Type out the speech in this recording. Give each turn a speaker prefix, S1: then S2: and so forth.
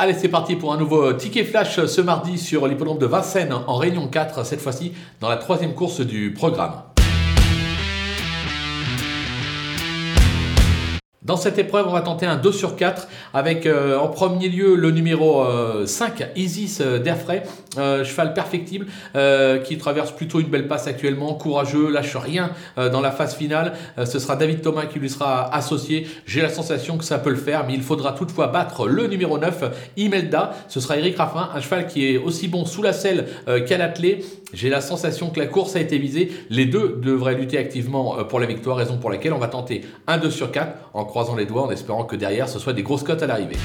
S1: Allez, c'est parti pour un nouveau ticket flash ce mardi sur l'hippodrome de Vincennes en Réunion 4, cette fois-ci dans la troisième course du programme. Dans cette épreuve, on va tenter un 2 sur 4 avec euh, en premier lieu le numéro 5, euh, Isis euh, d'Airfray, cheval perfectible qui traverse plutôt une belle passe actuellement, courageux, lâche rien dans la phase finale. ce sera David Thomas qui lui sera associé. J'ai la sensation que ça peut le faire, mais il faudra toutefois battre le numéro 9, Imelda. Ce sera Eric Raffin, un cheval qui est aussi bon sous la selle qu'à l'attelé. J'ai la sensation que la course a été visée. Les deux devraient lutter activement pour la victoire, raison pour laquelle on va tenter un 2 sur 4 en croisant les doigts en espérant que derrière ce soit des grosses cotes à l'arrivée.